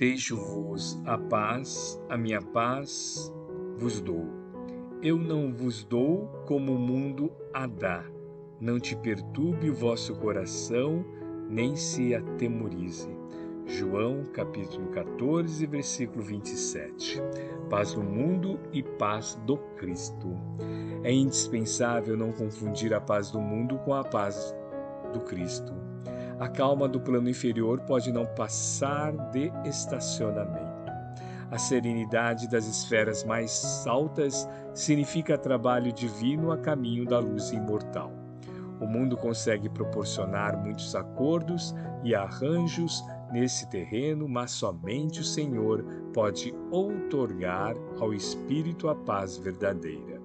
Deixo-vos a paz, a minha paz vos dou. Eu não vos dou como o mundo a dá. Não te perturbe o vosso coração, nem se atemorize. João capítulo 14, versículo 27. Paz no mundo e paz do Cristo. É indispensável não confundir a paz do mundo com a paz do Cristo. A calma do plano inferior pode não passar de estacionamento. A serenidade das esferas mais altas significa trabalho divino a caminho da luz imortal. O mundo consegue proporcionar muitos acordos e arranjos nesse terreno, mas somente o Senhor pode outorgar ao espírito a paz verdadeira.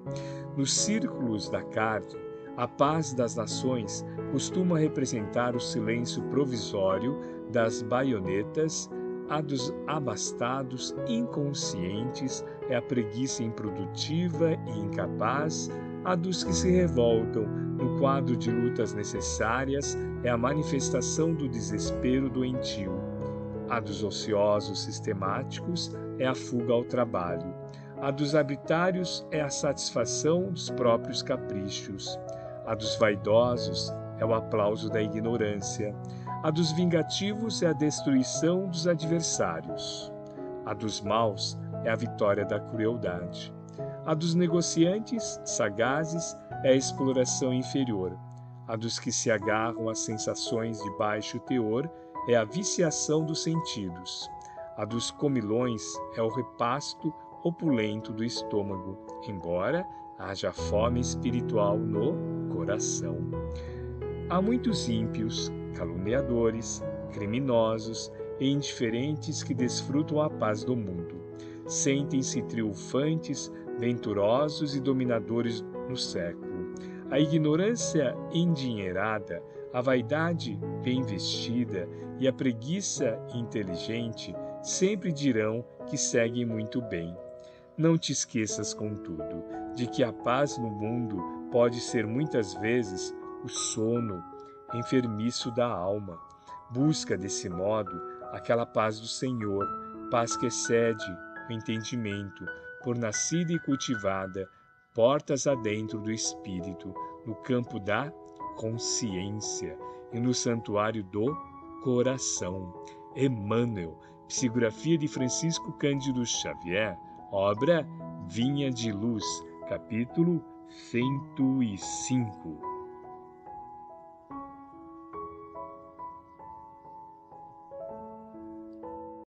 Nos círculos da carne, a paz das nações costuma representar o silêncio provisório das baionetas, a dos abastados inconscientes é a preguiça improdutiva e incapaz, a dos que se revoltam no quadro de lutas necessárias é a manifestação do desespero doentio. A dos ociosos sistemáticos é a fuga ao trabalho. A dos arbitrários é a satisfação dos próprios caprichos. A dos vaidosos é o aplauso da ignorância. A dos vingativos é a destruição dos adversários. A dos maus é a vitória da crueldade. A dos negociantes sagazes é a exploração inferior. A dos que se agarram às sensações de baixo teor é a viciação dos sentidos. A dos comilões é o repasto opulento do estômago, embora haja fome espiritual no coração. Há muitos ímpios, caluniadores, criminosos e indiferentes que desfrutam a paz do mundo. Sentem-se triunfantes, venturosos e dominadores no século. A ignorância endinheirada, a vaidade bem vestida e a preguiça inteligente sempre dirão que seguem muito bem. Não te esqueças, contudo, de que a paz no mundo pode ser muitas vezes o sono enfermiço da alma. Busca, desse modo, aquela paz do Senhor, paz que excede o entendimento, por nascida e cultivada, portas adentro do espírito, no campo da consciência e no santuário do coração. Emmanuel, psicografia de Francisco Cândido Xavier, obra Vinha de Luz, capítulo 105.